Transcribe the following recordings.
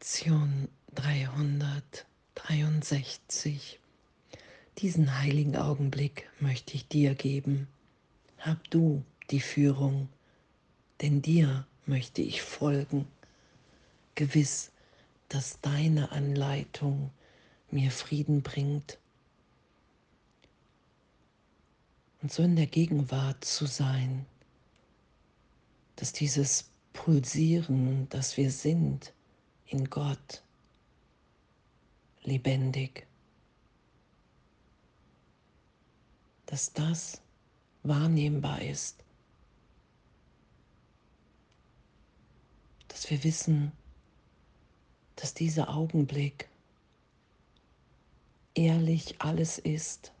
Lektion 363. Diesen heiligen Augenblick möchte ich dir geben. Hab du die Führung, denn dir möchte ich folgen. Gewiss, dass deine Anleitung mir Frieden bringt. Und so in der Gegenwart zu sein, dass dieses Pulsieren, das wir sind, in Gott lebendig. Dass das wahrnehmbar ist. Dass wir wissen, dass dieser Augenblick ehrlich alles ist,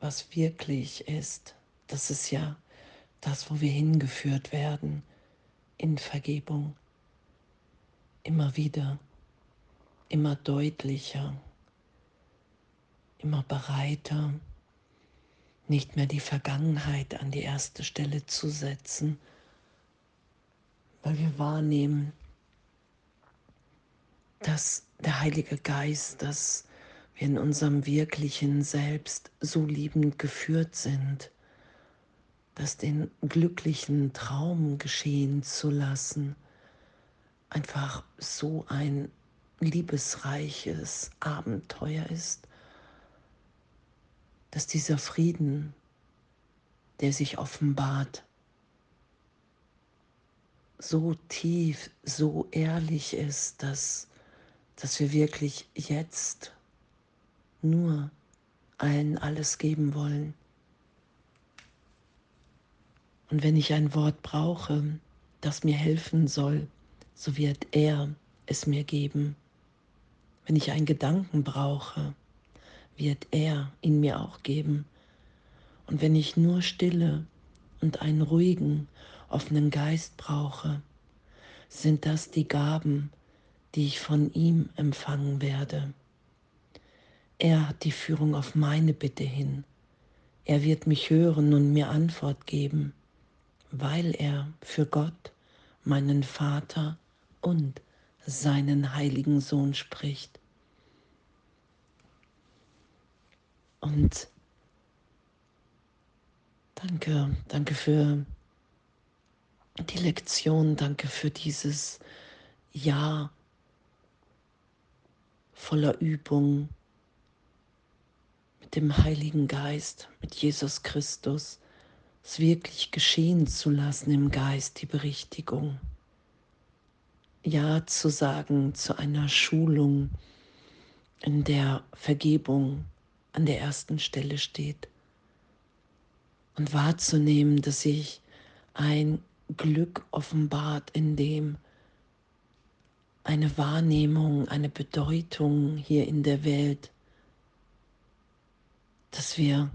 was wirklich ist. Das ist ja das, wo wir hingeführt werden in Vergebung immer wieder, immer deutlicher, immer bereiter, nicht mehr die Vergangenheit an die erste Stelle zu setzen, weil wir wahrnehmen, dass der Heilige Geist, dass wir in unserem wirklichen Selbst so liebend geführt sind, dass den glücklichen Traum geschehen zu lassen, einfach so ein liebesreiches Abenteuer ist, dass dieser Frieden, der sich offenbart, so tief, so ehrlich ist, dass, dass wir wirklich jetzt nur allen alles geben wollen. Und wenn ich ein Wort brauche, das mir helfen soll, so wird er es mir geben. Wenn ich einen Gedanken brauche, wird er ihn mir auch geben. Und wenn ich nur Stille und einen ruhigen, offenen Geist brauche, sind das die Gaben, die ich von ihm empfangen werde. Er hat die Führung auf meine Bitte hin. Er wird mich hören und mir Antwort geben, weil er für Gott, meinen Vater, und seinen heiligen Sohn spricht. Und danke, danke für die Lektion, danke für dieses Jahr voller Übung mit dem Heiligen Geist, mit Jesus Christus, es wirklich geschehen zu lassen im Geist, die Berichtigung. Ja zu sagen zu einer Schulung, in der Vergebung an der ersten Stelle steht. Und wahrzunehmen, dass sich ein Glück offenbart, in dem eine Wahrnehmung, eine Bedeutung hier in der Welt, dass wir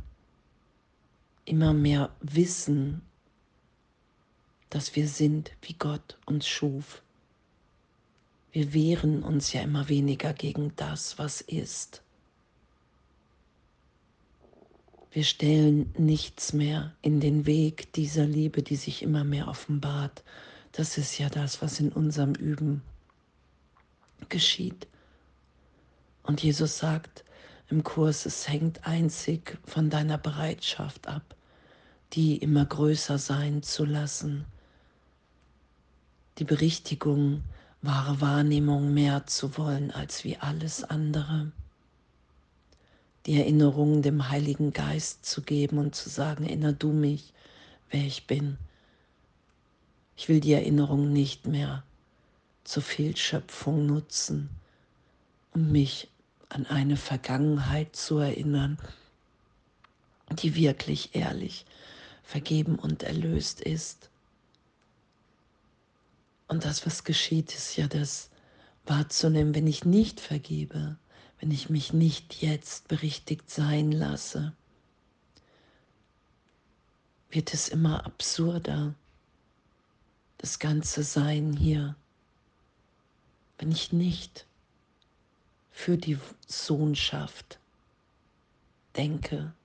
immer mehr wissen, dass wir sind, wie Gott uns schuf. Wir wehren uns ja immer weniger gegen das, was ist. Wir stellen nichts mehr in den Weg dieser Liebe, die sich immer mehr offenbart. Das ist ja das, was in unserem Üben geschieht. Und Jesus sagt im Kurs, es hängt einzig von deiner Bereitschaft ab, die immer größer sein zu lassen. Die Berichtigung wahre Wahrnehmung mehr zu wollen als wie alles andere. Die Erinnerung dem Heiligen Geist zu geben und zu sagen, erinner du mich, wer ich bin. Ich will die Erinnerung nicht mehr zur Fehlschöpfung nutzen, um mich an eine Vergangenheit zu erinnern, die wirklich ehrlich vergeben und erlöst ist. Und das, was geschieht, ist ja das wahrzunehmen, wenn ich nicht vergebe, wenn ich mich nicht jetzt berichtigt sein lasse, wird es immer absurder, das ganze Sein hier, wenn ich nicht für die Sohnschaft denke,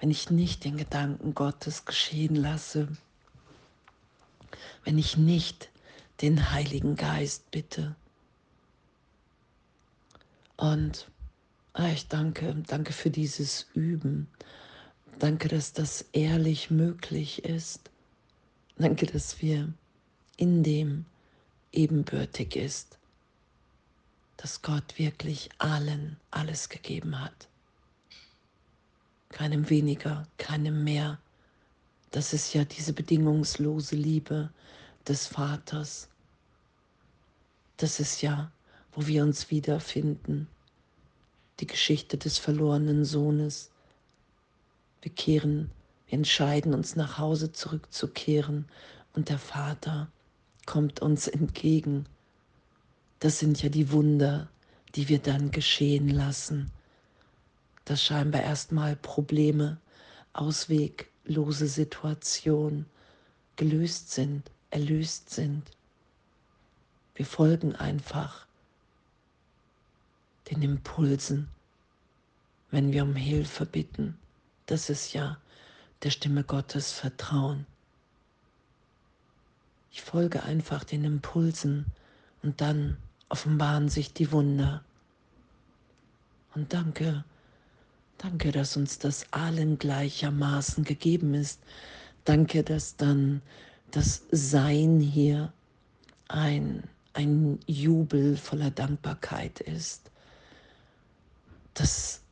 wenn ich nicht den Gedanken Gottes geschehen lasse, wenn ich nicht den Heiligen Geist bitte, Und ah, ich danke, danke für dieses Üben. Danke, dass das ehrlich möglich ist. Danke, dass wir in dem ebenbürtig ist, dass Gott wirklich allen alles gegeben hat. Keinem weniger, keinem mehr. Das ist ja diese bedingungslose Liebe des Vaters. Das ist ja, wo wir uns wiederfinden. Die Geschichte des verlorenen Sohnes. Wir kehren, wir entscheiden uns nach Hause zurückzukehren und der Vater kommt uns entgegen. Das sind ja die Wunder, die wir dann geschehen lassen, dass scheinbar erstmal Probleme, ausweglose Situationen gelöst sind, erlöst sind. Wir folgen einfach den Impulsen, wenn wir um Hilfe bitten. Das ist ja der Stimme Gottes Vertrauen. Ich folge einfach den Impulsen und dann offenbaren sich die Wunder. Und danke, danke, dass uns das allen gleichermaßen gegeben ist. Danke, dass dann das Sein hier ein, ein Jubel voller Dankbarkeit ist. Dass,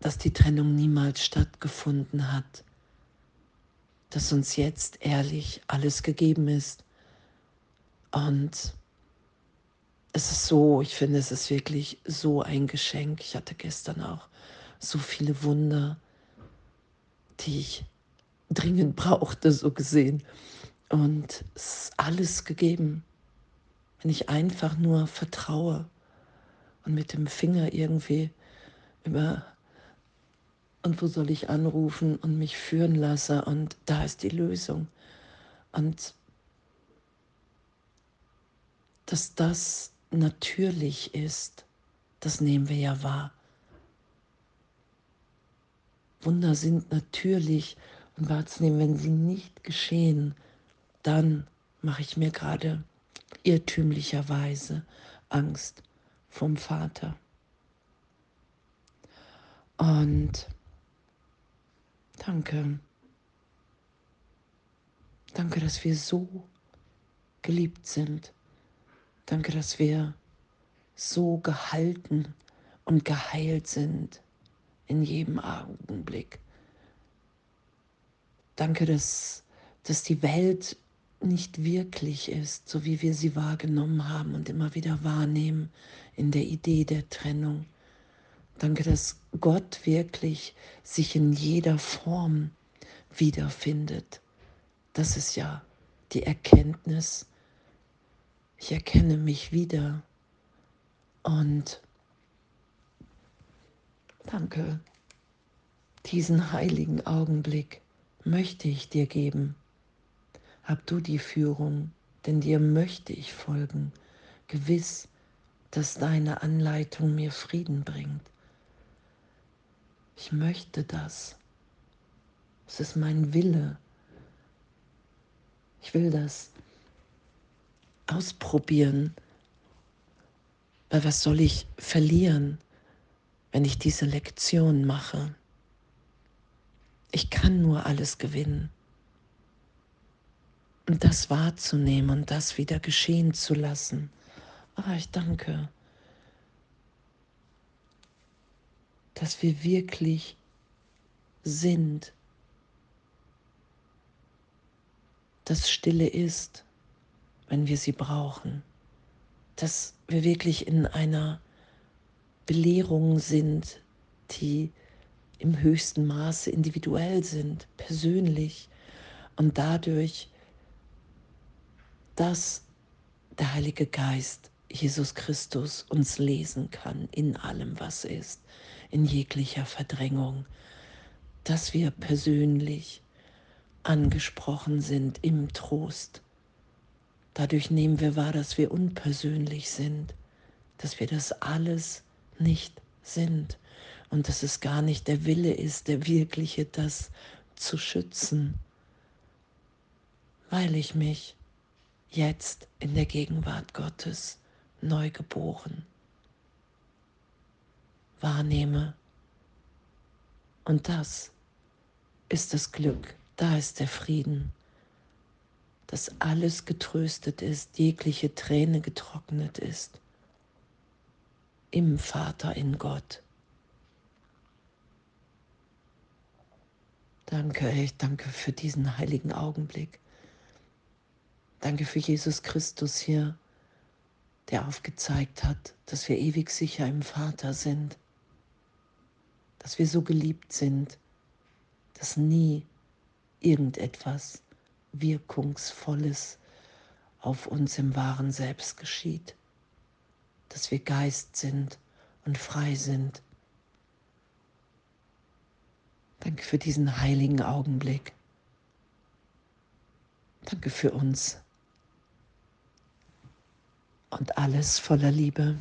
dass die Trennung niemals stattgefunden hat. Dass uns jetzt ehrlich alles gegeben ist und es ist so, ich finde, es ist wirklich so ein Geschenk. Ich hatte gestern auch so viele Wunder, die ich dringend brauchte, so gesehen. Und es ist alles gegeben, wenn ich einfach nur vertraue und mit dem Finger irgendwie über und wo soll ich anrufen und mich führen lasse und da ist die Lösung. Und dass das natürlich ist, das nehmen wir ja wahr. Wunder sind natürlich und wahrzunehmen, wenn sie nicht geschehen, dann mache ich mir gerade irrtümlicherweise Angst vom Vater. Und danke. Danke, dass wir so geliebt sind. Danke, dass wir so gehalten und geheilt sind in jedem Augenblick. Danke, dass, dass die Welt nicht wirklich ist, so wie wir sie wahrgenommen haben und immer wieder wahrnehmen in der Idee der Trennung. Danke, dass Gott wirklich sich in jeder Form wiederfindet. Das ist ja die Erkenntnis ich erkenne mich wieder und danke, diesen heiligen Augenblick möchte ich dir geben. Hab du die Führung, denn dir möchte ich folgen, gewiss, dass deine Anleitung mir Frieden bringt. Ich möchte das. Es ist mein Wille. Ich will das ausprobieren. Weil was soll ich verlieren, wenn ich diese Lektion mache? Ich kann nur alles gewinnen. Und das wahrzunehmen und das wieder geschehen zu lassen. Ah, ich danke, dass wir wirklich sind, dass Stille ist wenn wir sie brauchen. Dass wir wirklich in einer Belehrung sind, die im höchsten Maße individuell sind, persönlich. Und dadurch, dass der Heilige Geist, Jesus Christus, uns lesen kann in allem, was ist, in jeglicher Verdrängung, dass wir persönlich angesprochen sind im Trost. Dadurch nehmen wir wahr, dass wir unpersönlich sind, dass wir das alles nicht sind und dass es gar nicht der Wille ist, der wirkliche, das zu schützen, weil ich mich jetzt in der Gegenwart Gottes neu geboren, wahrnehme. Und das ist das Glück, da ist der Frieden, dass alles getröstet ist, jegliche Träne getrocknet ist, im Vater, in Gott. Danke, ich danke für diesen heiligen Augenblick. Danke für Jesus Christus hier, der aufgezeigt hat, dass wir ewig sicher im Vater sind, dass wir so geliebt sind, dass nie irgendetwas Wirkungsvolles auf uns im wahren Selbst geschieht, dass wir Geist sind und frei sind Danke für diesen heiligen Augenblick. Danke für uns. Und alles voller Liebe.